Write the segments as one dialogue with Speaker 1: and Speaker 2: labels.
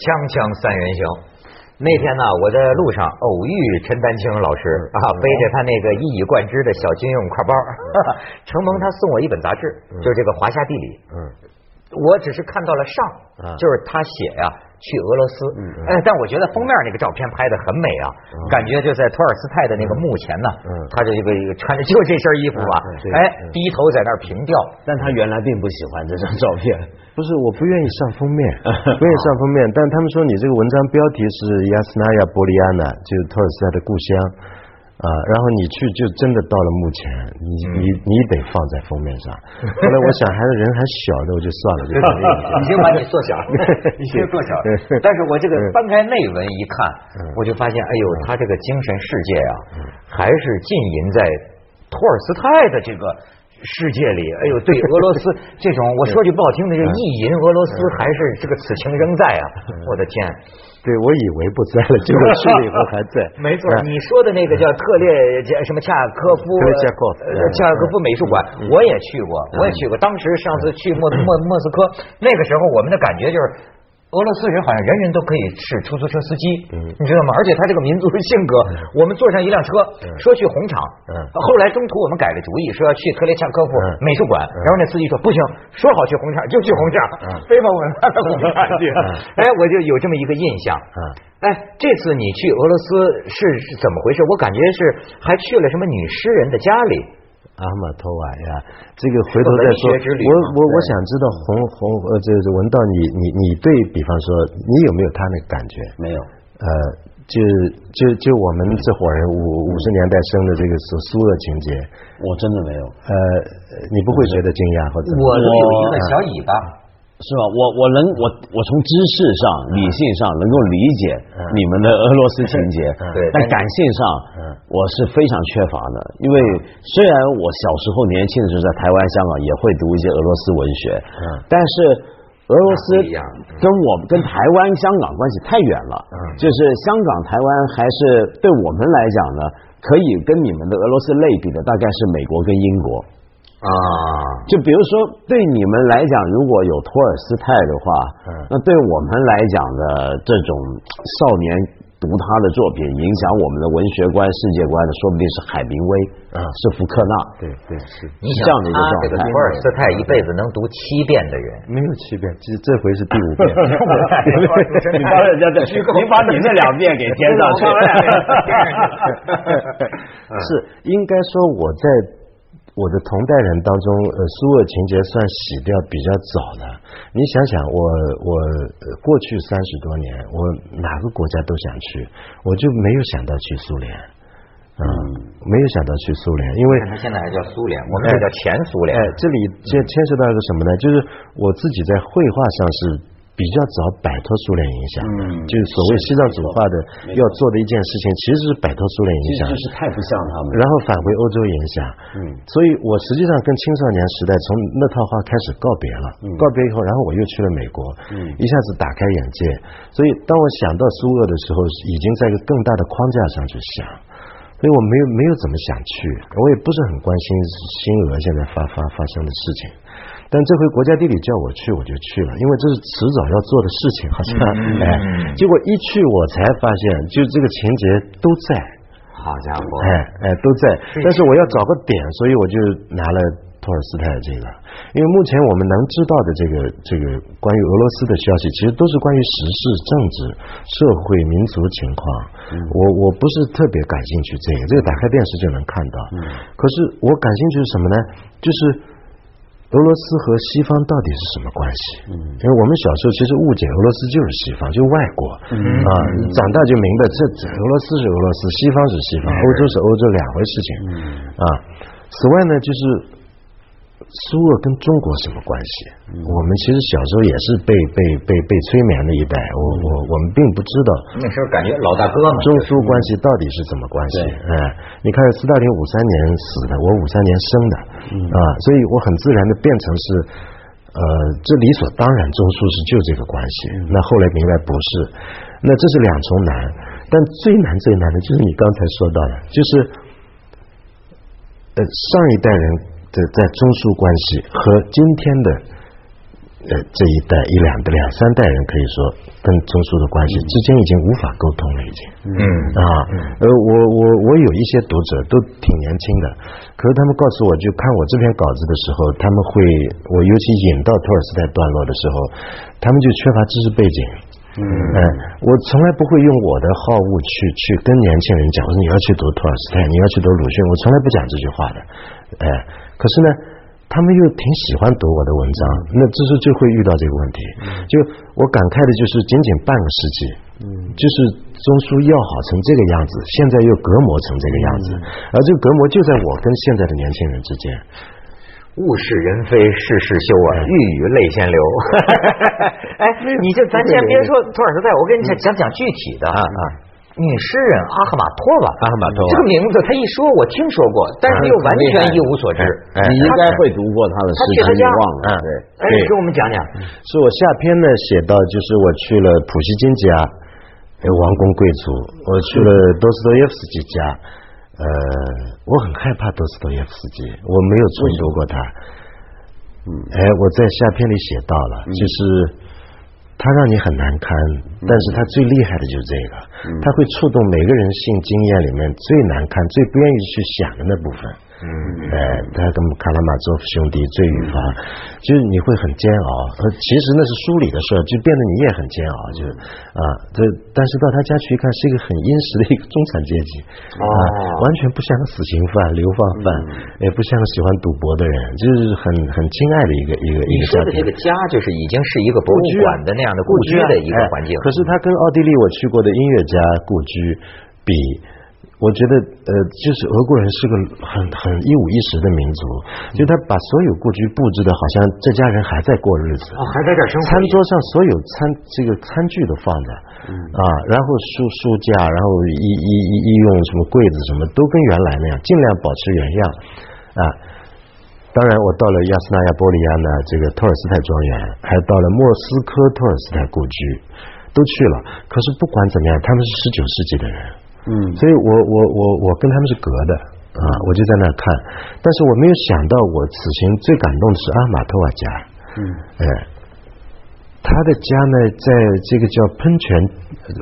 Speaker 1: 锵锵三人行。那天呢，我在路上偶遇陈丹青老师啊，背着他那个一以贯之的小军用挎包，承蒙他送我一本杂志，就是这个《华夏地理》。嗯，我只是看到了上，就是他写呀。去俄罗斯，哎，但我觉得封面那个照片拍的很美啊，感觉就在托尔斯泰的那个墓前呢，他这个一个穿着就这身衣服吧，哎，低头在那儿凭吊，
Speaker 2: 但他原来并不喜欢这张照片，
Speaker 3: 不是我不愿意上封面，不愿意上封面，但他们说你这个文章标题是亚斯纳亚波利亚纳，就是托尔斯泰的故乡。啊，然后你去就真的到了墓前，你你你得放在封面上。后来我想还是人还小的，我就算了，就
Speaker 1: 已经把你缩小，已经缩小。但是我这个翻开内文一看，我就发现，哎呦，他这个精神世界啊，还是浸淫在托尔斯泰的这个。世界里，哎呦，对俄罗斯这种，我说句不好听的，就意淫俄罗斯，还是这个此情仍在啊！我的天，
Speaker 3: 对我以为不在了，结果去了以后还在。
Speaker 1: 没错，你说的那个叫特列什么恰科夫，恰科夫美术馆，我也去过，我也去过。当时上次去莫莫莫斯科，那个时候我们的感觉就是。俄罗斯人好像人人都可以是出租车司机，你知道吗？而且他这个民族的性格，我们坐上一辆车，说去红场，后来中途我们改了主意，说要去特列恰科夫美术馆，然后那司机说不行，说好去红场就去红场，非把我们拉到红场去。哎，我就有这么一个印象。哎，这次你去俄罗斯是怎么回事？我感觉是还去了什么女诗人的家里。
Speaker 3: 阿玛托瓦呀，这个回头再说。我我我想知道红红呃，就是文道你你你对比方说，你有没有他那个感觉？
Speaker 2: 没有。
Speaker 3: 呃，就就就我们这伙人五五十年代生的这个苏苏的情节，
Speaker 2: 我真的没有。
Speaker 3: 呃，你不会觉得惊讶或者？
Speaker 1: 我有一个小尾巴。
Speaker 2: 是吧？我我能我我从知识上、理性上能够理解你们的俄罗斯情节，但感性上我是非常缺乏的。因为虽然我小时候年轻的时候在台湾、香港也会读一些俄罗斯文学，但是俄罗斯跟我跟台湾、香港关系太远了。就是香港、台湾还是对我们来讲呢，可以跟你们的俄罗斯类比的，大概是美国跟英国。啊，就比如说，对你们来讲，如果有托尔斯泰的话，那对我们来讲的这种少年读他的作品，影响我们的文学观、世界观的，说不定是海明威，啊，是福克纳，
Speaker 3: 对对是，
Speaker 1: 你想他这个托尔斯泰一辈子能读七遍的人，
Speaker 3: 没有七遍，这这回是第五遍。
Speaker 2: 你把人家的，你把你那两遍给添上去。
Speaker 3: 是应该说我在。我的同代人当中，呃，苏俄情节算洗掉比较早的。你想想，我我过去三十多年，我哪个国家都想去，我就没有想到去苏联，嗯，没有想到去苏联，因为
Speaker 1: 他现在还叫苏联，我们这叫前苏联。
Speaker 3: 哎，这里牵牵涉到一个什么呢？就是我自己在绘画上是。比较早摆脱苏联影响，嗯，就是所谓西藏主化的要做的一件事情，其实是摆脱苏联影响，
Speaker 2: 就是太不像他们，
Speaker 3: 然后返回欧洲影响，嗯，所以我实际上跟青少年时代从那套话开始告别了，告别以后，然后我又去了美国，嗯，一下子打开眼界，所以当我想到苏俄的时候，已经在一个更大的框架上去想，所以我没有没有怎么想去，我也不是很关心新俄现在发发发生的事情。但这回国家地理叫我去，我就去了，因为这是迟早要做的事情，好像哎，结果一去我才发现，就这个情节都在，
Speaker 1: 好家伙，
Speaker 3: 哎哎都在，但是我要找个点，所以我就拿了托尔斯泰这个，因为目前我们能知道的这个这个关于俄罗斯的消息，其实都是关于时事、政治、社会、民族情况，我我不是特别感兴趣这个，这个打开电视就能看到，可是我感兴趣是什么呢？就是。俄罗斯和西方到底是什么关系？嗯，因为我们小时候其实误解俄罗斯就是西方，就外国，嗯。啊，长大就明白这俄罗斯是俄罗斯，西方是西方，欧洲是欧洲两回事情，啊。此外呢，就是苏俄跟中国什么关系？我们其实小时候也是被被被被催眠的一代，我我我们并不知道。
Speaker 1: 那时候感觉老大哥嘛。
Speaker 3: 中苏关系到底是怎么关系？哎，你看斯大林五三年死的，我五三年生的。啊，所以我很自然的变成是，呃，这理所当然，中苏是就这个关系。那后来明白不是，那这是两重难，但最难最难的就是你刚才说到的，就是，呃，上一代人的在中枢关系和今天的呃，这一代一两的两三代人可以说跟中苏的关系之间已经无法沟通了，已经。嗯啊，呃，我我我有一些读者都挺年轻的，可是他们告诉我就看我这篇稿子的时候，他们会我尤其引到托尔斯泰段落的时候，他们就缺乏知识背景。嗯，哎，我从来不会用我的好恶去去跟年轻人讲，我说你要去读托尔斯泰，你要去读鲁迅，我从来不讲这句话的。哎，可是呢。他们又挺喜欢读我的文章，那这时候就会遇到这个问题。就我感慨的就是仅仅半个世纪，嗯，就是中书要好成这个样子，现在又隔膜成这个样子，而这个隔膜就在我跟现在的年轻人之间。
Speaker 1: 物是人非事事休啊，欲语泪先流。哎，你就咱先别说托尔斯泰，我跟你讲讲讲具体的啊啊。女诗人阿赫玛托娃，
Speaker 2: 阿赫玛托娃
Speaker 1: 这个名字，他一说我听说过，但是又完全一无所知。
Speaker 2: 你应该会读过他的诗，
Speaker 1: 他
Speaker 2: 你忘了？
Speaker 1: 对，哎，给我们讲讲。
Speaker 3: 是我下篇呢写到，就是我去了普希金家，王公贵族，我去了多斯托耶夫斯基家，呃，我很害怕多斯托耶夫斯基，我没有重读过他。嗯，哎，我在下篇里写到了，就是。他让你很难堪，但是他最厉害的就是这个，他会触动每个人性经验里面最难堪、最不愿意去想的那部分。嗯，哎，他跟卡拉马佐夫兄弟罪与罚，就是你会很煎熬。呃，其实那是书里的事儿，就变得你也很煎熬。就是啊，这但是到他家去一看，是一个很殷实的一个中产阶级，啊，完全不像个死刑犯、流放犯，也不像个喜欢赌博的人，就是很很亲爱的一个一个一个家
Speaker 1: 庭。你说的这个家，就是已经是一个博物馆的那样的故居的一个环境。
Speaker 3: 可是他跟奥地利我去过的音乐家故居比。我觉得，呃，就是俄国人是个很很一五一十的民族，就他把所有故居布置的好像这家人还在过日子，
Speaker 1: 还在这生活。
Speaker 3: 餐桌上所有餐这个餐具都放着，啊，然后书书架，然后医医医医用什么柜子什么都跟原来那样，尽量保持原样，啊。当然，我到了亚斯纳亚波利亚呢，这个托尔斯泰庄园，还到了莫斯科托尔斯泰故居，都去了。可是不管怎么样，他们是十九世纪的人。嗯，所以我我我我跟他们是隔的啊，我就在那看，但是我没有想到，我此行最感动的是阿玛托瓦家，嗯，哎，他的家呢，在这个叫喷泉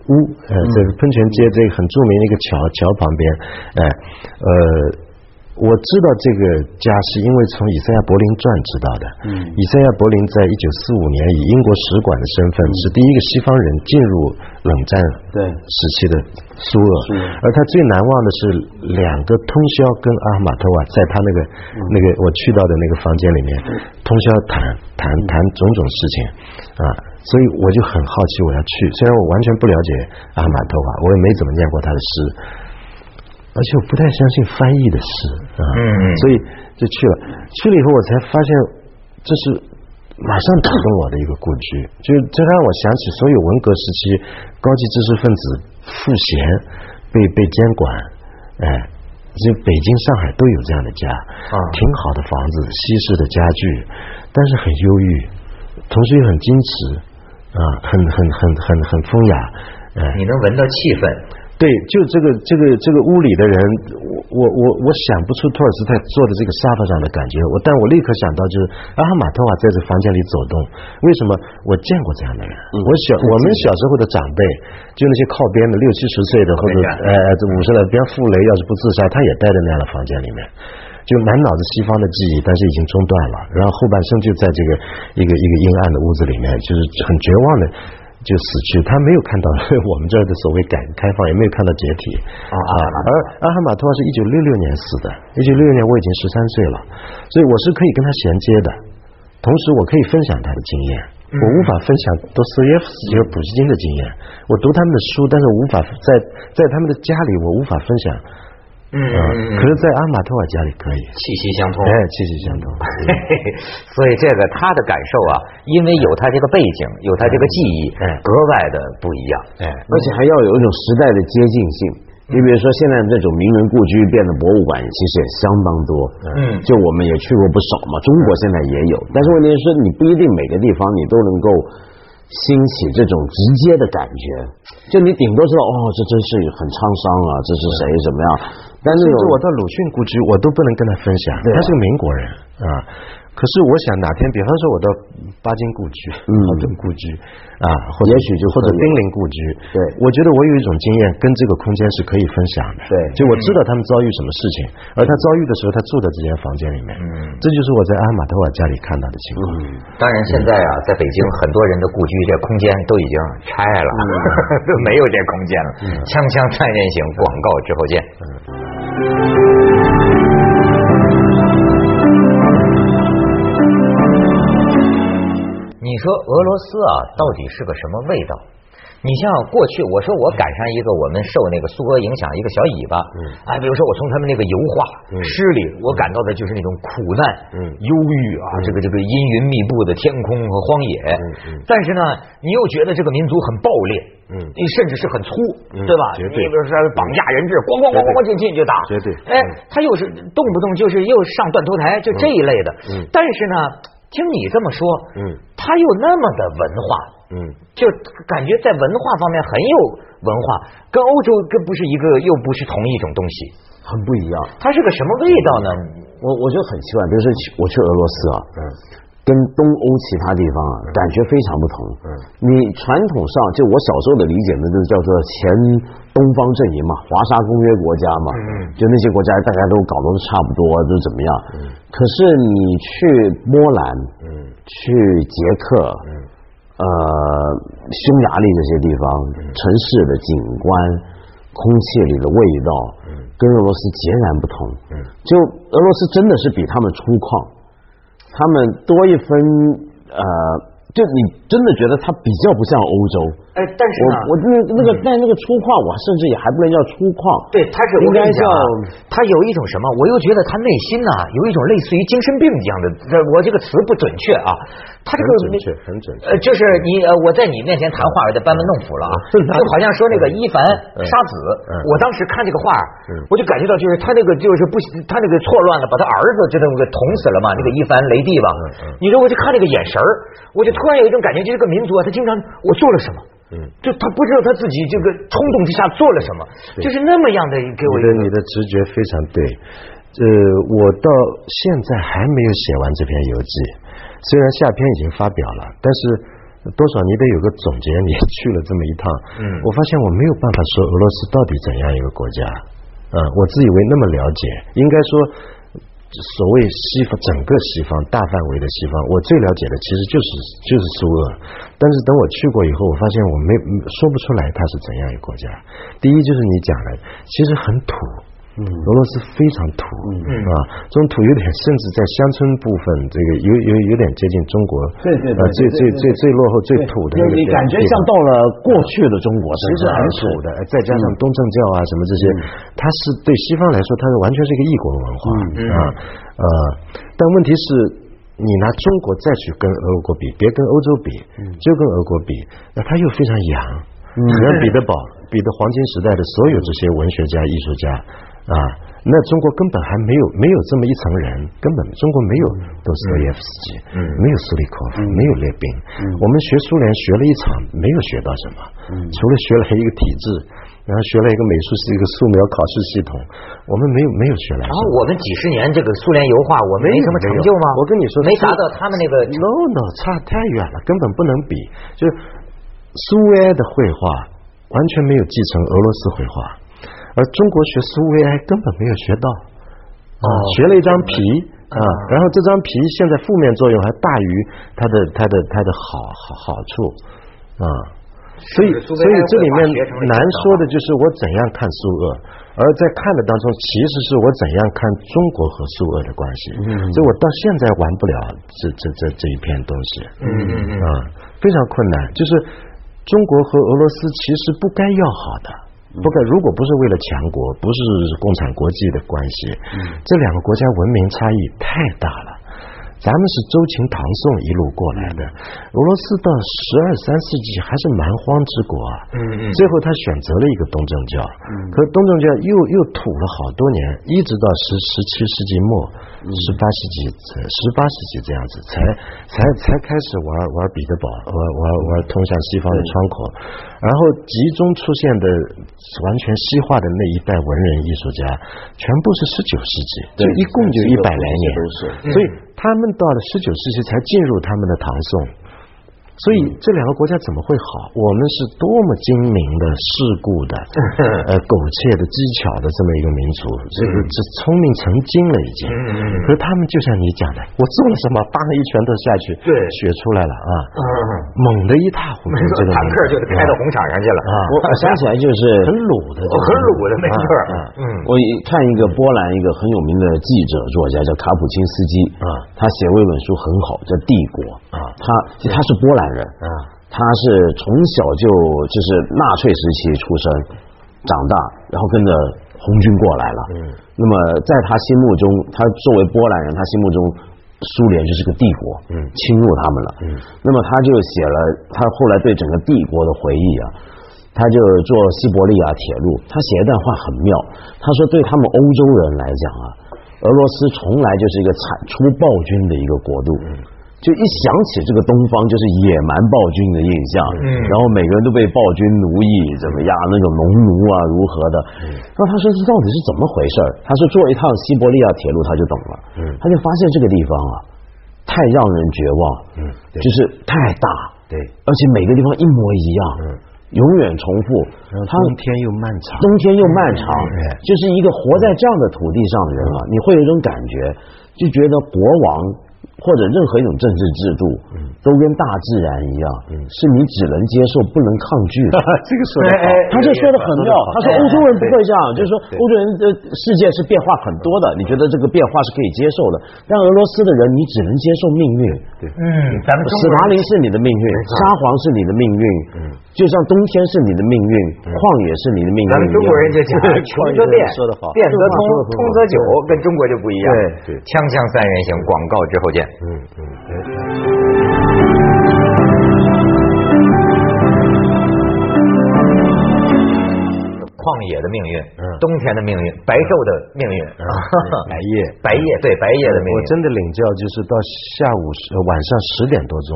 Speaker 3: 屋，呃，在喷泉街这个很著名的一个桥桥旁边，哎，呃。我知道这个家是因为从以赛亚柏林传知道的。嗯，以赛亚柏林在一九四五年以英国使馆的身份是第一个西方人进入冷战对。时期的苏俄，而他最难忘的是两个通宵跟阿马托瓦在他那个那个我去到的那个房间里面通宵谈谈谈种种事情啊，所以我就很好奇我要去，虽然我完全不了解阿马托瓦，我也没怎么念过他的诗。而且我不太相信翻译的诗啊，所以就去了。去了以后，我才发现这是马上打动我的一个故居，就这让我想起所有文革时期高级知识分子赋闲被被监管，哎，就北京、上海都有这样的家，挺好的房子，西式的家具，但是很忧郁，同时又很矜持啊，很很很很很风雅，哎，
Speaker 1: 你能闻到气氛。
Speaker 3: 对，就这个这个这个屋里的人，我我我我想不出托尔斯泰坐在这个沙发上的感觉，我但我立刻想到就是阿哈马特瓦在这房间里走动，为什么？我见过这样的人，我小 我们小时候的长辈，就那些靠边的六七十岁的或者呃这五十来，比方傅雷要是不自杀，他也待在那样的房间里面，就满脑子西方的记忆，但是已经中断了，然后后半生就在这个一个一个阴暗的屋子里面，就是很绝望的。就死去，他没有看到 我们这儿的所谓改革开放，也没有看到解体啊。而阿哈马托娃是一九六六年死的，一九六六年我已经十三岁了，所以我是可以跟他衔接的，同时我可以分享他的经验，我无法分享多斯耶夫斯基和普希金的经验。我读他们的书，但是无法在在他们的家里，我无法分享。嗯，可是，在阿玛托瓦家里可以，
Speaker 1: 气息相通，
Speaker 3: 哎，气息相通，
Speaker 1: 所以这个他的感受啊，因为有他这个背景，有他这个记忆，格外的不一样，
Speaker 2: 哎，而且还要有一种时代的接近性。你比如说，现在这种名人故居变得博物馆，其实也相当多，嗯，就我们也去过不少嘛，中国现在也有，但是问题是，你不一定每个地方你都能够兴起这种直接的感觉，就你顶多知道，哦，这真是很沧桑啊，这是谁怎么样？
Speaker 3: 但是我到鲁迅故居，我都不能跟他分享。他是个民国人啊，可可是我想哪天，比方说我到巴金故居、茅盾故居啊，或者
Speaker 2: 也许就
Speaker 3: 或者丁玲故居，
Speaker 2: 对，
Speaker 3: 我觉得我有一种经验，跟这个空间是可以分享的。
Speaker 2: 对，
Speaker 3: 就我知道他们遭遇什么事情，而他遭遇的时候，他住在这间房间里面，嗯，这就是我在阿玛托瓦家里看到的情况。
Speaker 1: 嗯，当然现在啊，在北京很多人的故居这空间都已经拆了，都 没有这空间了。锵锵三人行，广告之后见。你说俄罗斯啊，到底是个什么味道？你像过去，我说我赶上一个我们受那个苏俄影响一个小尾巴，嗯，哎，比如说我从他们那个油画诗里，我感到的就是那种苦难、嗯，忧郁啊，这个这个阴云密布的天空和荒野，嗯嗯，但是呢，你又觉得这个民族很暴烈，嗯，甚至是很粗，对吧？
Speaker 3: 你
Speaker 1: 比如说绑架人质，咣咣咣咣咣进进就打，
Speaker 3: 绝对，
Speaker 1: 哎，他又是动不动就是又上断头台，就这一类的，嗯，但是呢。听你这么说，嗯，他又那么的文化，嗯，就感觉在文化方面很有文化，跟欧洲跟不是一个，又不是同一种东西，
Speaker 2: 很不一样。
Speaker 1: 它是个什么味道呢？
Speaker 2: 我我觉得很奇怪，比如说我去俄罗斯啊，嗯，跟东欧其他地方啊，感觉非常不同。嗯，你传统上就我小时候的理解呢，就叫做前东方阵营嘛，华沙公约国家嘛，嗯，就那些国家大家都搞得都差不多，都怎么样？嗯。可是你去波兰，嗯，去捷克，嗯，呃，匈牙利这些地方，城市的景观、空气里的味道，嗯，跟俄罗斯截然不同，嗯，就俄罗斯真的是比他们粗犷，他们多一分，呃，就你真的觉得它比较不像欧洲。
Speaker 1: 哎，但是
Speaker 2: 呢，我那那个但那个粗犷，我甚至也还不能叫粗犷。
Speaker 1: 对，他是应该叫他有一种什么？我又觉得他内心呐有一种类似于精神病一样的。我这个词不准确啊，他这个
Speaker 3: 准确很准确。
Speaker 1: 呃，就是你呃，我在你面前谈话，我得班门弄斧了啊，就好像说那个伊凡沙子，我当时看这个画，我就感觉到就是他那个就是不他那个错乱了，把他儿子就那么给捅死了嘛，那个伊凡雷帝吧。你说我就看那个眼神儿，我就突然有一种感觉，就是个民族啊，他经常我做了什么。嗯，就他不知道他自己这个冲动之下做了什么，就是那么样的给我。
Speaker 3: 觉得你的直觉非常对，呃，我到现在还没有写完这篇游记，虽然下篇已经发表了，但是多少你得有个总结。你去了这么一趟，嗯，我发现我没有办法说俄罗斯到底怎样一个国家，嗯，我自以为那么了解，应该说。所谓西方，整个西方大范围的西方，我最了解的其实就是就是苏俄。但是等我去过以后，我发现我没说不出来它是怎样一个国家。第一就是你讲的，其实很土。俄罗斯非常土，啊，这种土有点，甚至在乡村部分，这个有有有点接近中国，
Speaker 2: 对对对，
Speaker 3: 最最最最落后、最土的那个
Speaker 2: 你感觉像到了过去的中国，
Speaker 3: 其实很土的，再加上东正教啊什么这些，它是对西方来说，它是完全是一个异国文化啊，呃，但问题是，你拿中国再去跟俄国比，别跟欧洲比，就跟俄国比，那它又非常洋，你能彼得堡、彼得黄金时代的所有这些文学家、艺术家。啊，那中国根本还没有没有这么一层人，根本中国没有多斯托耶夫斯基，嗯，没有苏利科夫，没有列宾，嗯，我们学苏联学了一场，没有学到什么，嗯，除了学了一个体制，然后学了一个美术是一个素描考试系统，我们没有没有学来。然
Speaker 1: 后我们几十年这个苏联油画，我们没什么成就吗？
Speaker 3: 我跟你说，
Speaker 1: 没达到他们那个
Speaker 3: ，no no，差太远了，根本不能比。就是苏维埃的绘画完全没有继承俄罗斯绘画。而中国学苏维埃根本没有学到，啊，学了一张皮啊，然后这张皮现在负面作用还大于它的它的它的好好好处啊，所以所以这里面难说的就是我怎样看苏俄，而在看的当中，其实是我怎样看中国和苏俄的关系，所以我到现在玩不了这这这这一片东西，嗯嗯嗯。啊，非常困难，就是中国和俄罗斯其实不该要好的。不过，如果不是为了强国，不是共产国际的关系，这两个国家文明差异太大了。咱们是周秦唐宋一路过来的，俄罗斯到十二三世纪还是蛮荒之国啊。嗯嗯。最后他选择了一个东正教，可东正教又又土了好多年，一直到十十七世纪末、十八世纪、十八世纪这样子，才才才开始玩玩彼得堡，玩玩玩通向西方的窗口。然后集中出现的完全西化的那一代文人艺术家，全部是十九世纪，就一共就一百来年，所以。他们到了十九世纪才进入他们的唐宋。所以这两个国家怎么会好？我们是多么精明的、世故的、呃苟且的、机巧的这么一个民族，这个这聪明成精了已经。可是他们就像你讲的，我做了什么，当一拳头下去，
Speaker 1: 对，
Speaker 3: 血出来了啊，猛的一塌糊涂。这个
Speaker 1: 坦克就开到红场上去了啊！
Speaker 2: 我想起来就是
Speaker 3: 很鲁的，
Speaker 1: 很鲁的，没错。
Speaker 2: 嗯，我看一个波兰一个很有名的记者作家叫卡普钦斯基啊，他写过一本书很好，叫《帝国》啊，他他是波兰。人啊，他是从小就就是纳粹时期出生长大，然后跟着红军过来了。嗯，那么在他心目中，他作为波兰人，他心目中苏联就是个帝国，嗯，侵入他们了。嗯，那么他就写了他后来对整个帝国的回忆啊，他就做西伯利亚铁路，他写一段话很妙，他说对他们欧洲人来讲啊，俄罗斯从来就是一个产出暴君的一个国度。嗯。就一想起这个东方，就是野蛮暴君的印象，嗯，然后每个人都被暴君奴役，怎么样？那种农奴啊，如何的？那他说这到底是怎么回事？他说坐一趟西伯利亚铁路，他就懂了，嗯，他就发现这个地方啊，太让人绝望，嗯，就是太大，
Speaker 3: 对，
Speaker 2: 而且每个地方一模一样，嗯，永远重复，
Speaker 3: 冬天又漫长，
Speaker 2: 冬天又漫长，就是一个活在这样的土地上的人啊，你会有一种感觉，就觉得国王。或者任何一种政治制度，都跟大自然一样，是你只能接受不能抗拒的。
Speaker 3: 这个说的好，
Speaker 2: 他就说的很妙。他说欧洲人不会这样，就是说欧洲人的世界是变化很多的，你觉得这个变化是可以接受的。但俄罗斯的人，你只能接受命运。
Speaker 1: 对，嗯，咱们
Speaker 2: 斯大林是你的命运，沙皇是你的命运，嗯，就像冬天是你的命运，旷野是你的命运。
Speaker 1: 咱们中国人就讲 穷则变，
Speaker 2: 说的好，
Speaker 1: 变则通，通则久，跟中国就不一样。
Speaker 3: 对，
Speaker 1: 锵锵三人行，广告之后见。嗯嗯，旷野的命运，嗯冬天的命运，白昼的命运，
Speaker 3: 白夜，
Speaker 1: 白夜，对白夜的命运。
Speaker 3: 我真的领教，就是到下午十晚上十点多钟，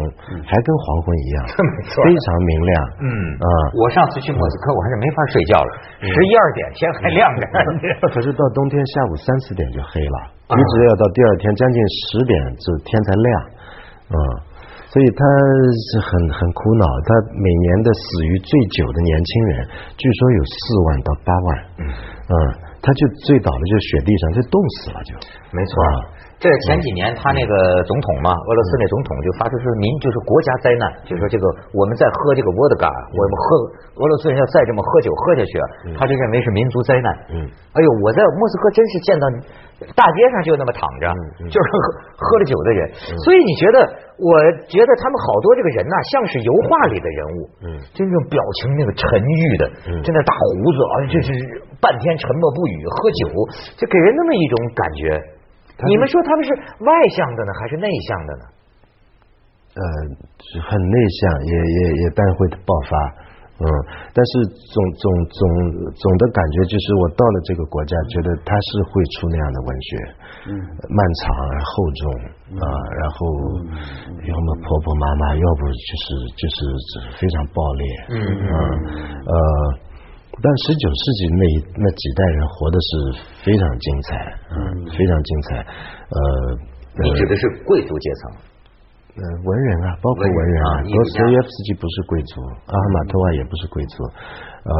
Speaker 3: 还跟黄昏一样，非常明亮。嗯
Speaker 1: 啊，我上次去莫斯科，我还是没法睡觉了，十一二点天还亮着。
Speaker 3: 可是到冬天下午三四点就黑了。一直要到第二天将近十点，这天才亮，嗯，所以他是很很苦恼。他每年的死于最久的年轻人，据说有四万到八万，嗯，他就醉倒了，就雪地上就冻死了，就
Speaker 1: 没错。这前几年他那个总统嘛，俄罗斯那总统就发出说民就是国家灾难，就说这个我们在喝这个沃德嘎，我们喝俄罗斯人要再这么喝酒喝下去，他就认为是民族灾难。嗯，哎呦，我在莫斯科真是见到大街上就那么躺着，就是喝喝了酒的人。所以你觉得？我觉得他们好多这个人呐，像是油画里的人物，嗯，就那种表情那个沉郁的，就那大胡子啊，就是半天沉默不语，喝酒，就给人那么一种感觉。你们说他们是外向的呢，还是内向的呢？
Speaker 3: 呃，很内向，也也也但会爆发，嗯，但是总总总总的感觉就是，我到了这个国家，觉得他是会出那样的文学，嗯，漫长而厚重啊，然后要么婆婆妈妈，要不就是就是非常暴烈，嗯嗯呃。但十九世纪那那几代人活的是非常精彩，嗯，非常精彩。呃，
Speaker 1: 你指的是贵族阶层？
Speaker 3: 呃，文人啊，包括文人啊，罗斯耶夫斯基不是贵族，阿赫玛托娃也不是贵族。呃，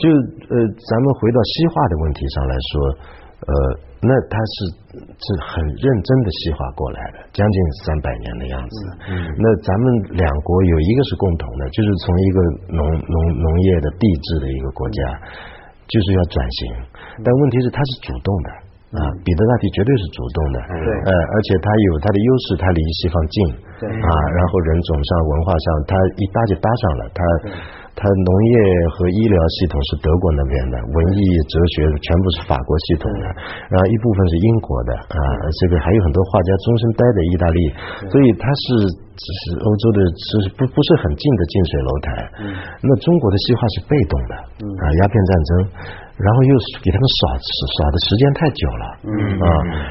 Speaker 3: 就呃，咱们回到西化的问题上来说，呃。那他是是很认真的细化过来的，将近三百年的样子。嗯，那咱们两国有一个是共同的，就是从一个农农农业的地质的一个国家，就是要转型。但问题是他是主动的啊，彼得大帝绝对是主动的。
Speaker 1: 对，呃，
Speaker 3: 而且他有他的优势，他离西方近。对啊，然后人种上、文化上，他一搭就搭上了。他。它农业和医疗系统是德国那边的，文艺哲学全部是法国系统的，然后一部分是英国的啊，这个还有很多画家终身待在意大利，所以它是只是欧洲的，是不不是很近的近水楼台。那中国的西化是被动的啊，鸦片战争，然后又是给他们耍耍的时间太久了啊，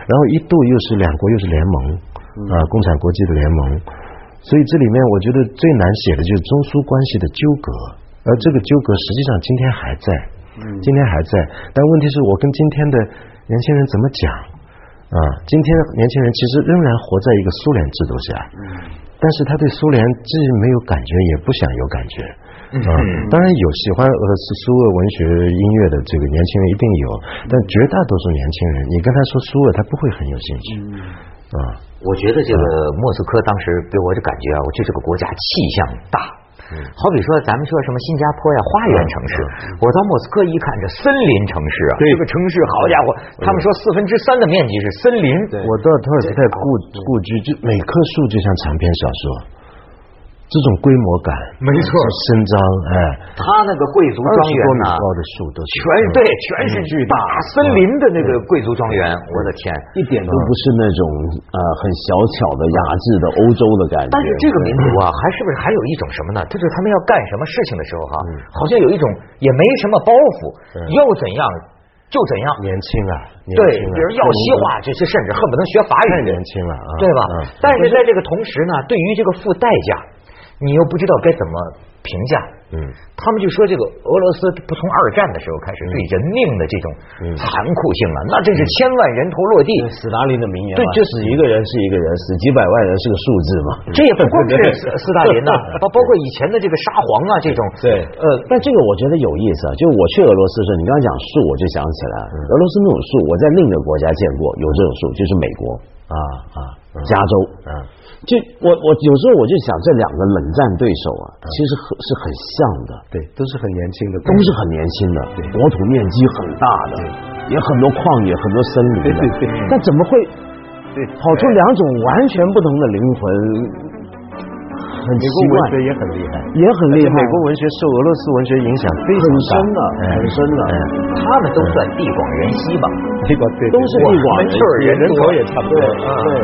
Speaker 3: 然后一度又是两国又是联盟啊，共产国际的联盟。所以这里面我觉得最难写的就是中苏关系的纠葛，而这个纠葛实际上今天还在，今天还在。但问题是我跟今天的年轻人怎么讲？啊，今天年轻人其实仍然活在一个苏联制度下，但是他对苏联既没有感觉，也不想有感觉。啊，当然有喜欢俄罗斯苏俄文学音乐的这个年轻人一定有，但绝大多数年轻人，你跟他说苏俄，他不会很有兴趣。
Speaker 1: 啊，我觉得这个莫斯科当时给我的感觉啊，我觉得这个国家气象大。嗯好比说，咱们说什么新加坡呀，花园城市。我到莫斯科一看，这森林城市啊，这个城市，好家伙，他们说四分之三的面积是森林。
Speaker 3: 我到托尔斯泰故故居，就每棵树就像长篇小说。这种规模感，
Speaker 1: 没错，
Speaker 3: 伸张，哎，
Speaker 1: 他那个贵族庄园
Speaker 3: 呢，高的树都
Speaker 1: 全对，全是巨大森林的那个贵族庄园，我的天，
Speaker 2: 一点都不是那种呃很小巧的雅致的欧洲的感觉。
Speaker 1: 但是这个民族啊，还是不是还有一种什么呢？就是他们要干什么事情的时候哈，好像有一种也没什么包袱，要怎样就怎样。
Speaker 3: 年轻啊，
Speaker 1: 对，比如要西化，这些甚至恨不能学法语。
Speaker 3: 太年轻了啊，
Speaker 1: 对吧？但是在这个同时呢，对于这个付代价。你又不知道该怎么评价，嗯，他们就说这个俄罗斯不从二战的时候开始对人命的这种残酷性啊，那真是千万人头落地。
Speaker 2: 斯大林的名言，
Speaker 1: 对，就
Speaker 2: 死一个人是一个人，死几百万人是个数字嘛。
Speaker 1: 这也不光是 斯斯大林呐，包 包括以前的这个沙皇啊这种。
Speaker 2: 对，呃，但这个我觉得有意思啊，就我去俄罗斯的时候，你刚刚讲树，我就想起来，俄罗斯那种树，我在另一个国家见过有这种树，就是美国。啊啊，加州。啊。就我我有时候我就想这两个冷战对手啊，其实很是很像的，
Speaker 3: 对，都是很年轻的，
Speaker 2: 都是很年轻的，对，国土面积很大的，也很多旷野，很多森林的，
Speaker 3: 对对。
Speaker 2: 但怎么会跑出两种完全不同的灵魂？很
Speaker 3: 美国文学也很厉害，
Speaker 2: 也很厉害。
Speaker 3: 美国文学受俄罗斯文学影响非常
Speaker 2: 深的，很深的。
Speaker 1: 他们都算地广人稀吧？
Speaker 3: 地广
Speaker 2: 都是地广，
Speaker 1: 人气儿人
Speaker 3: 口也差不多。
Speaker 2: 对。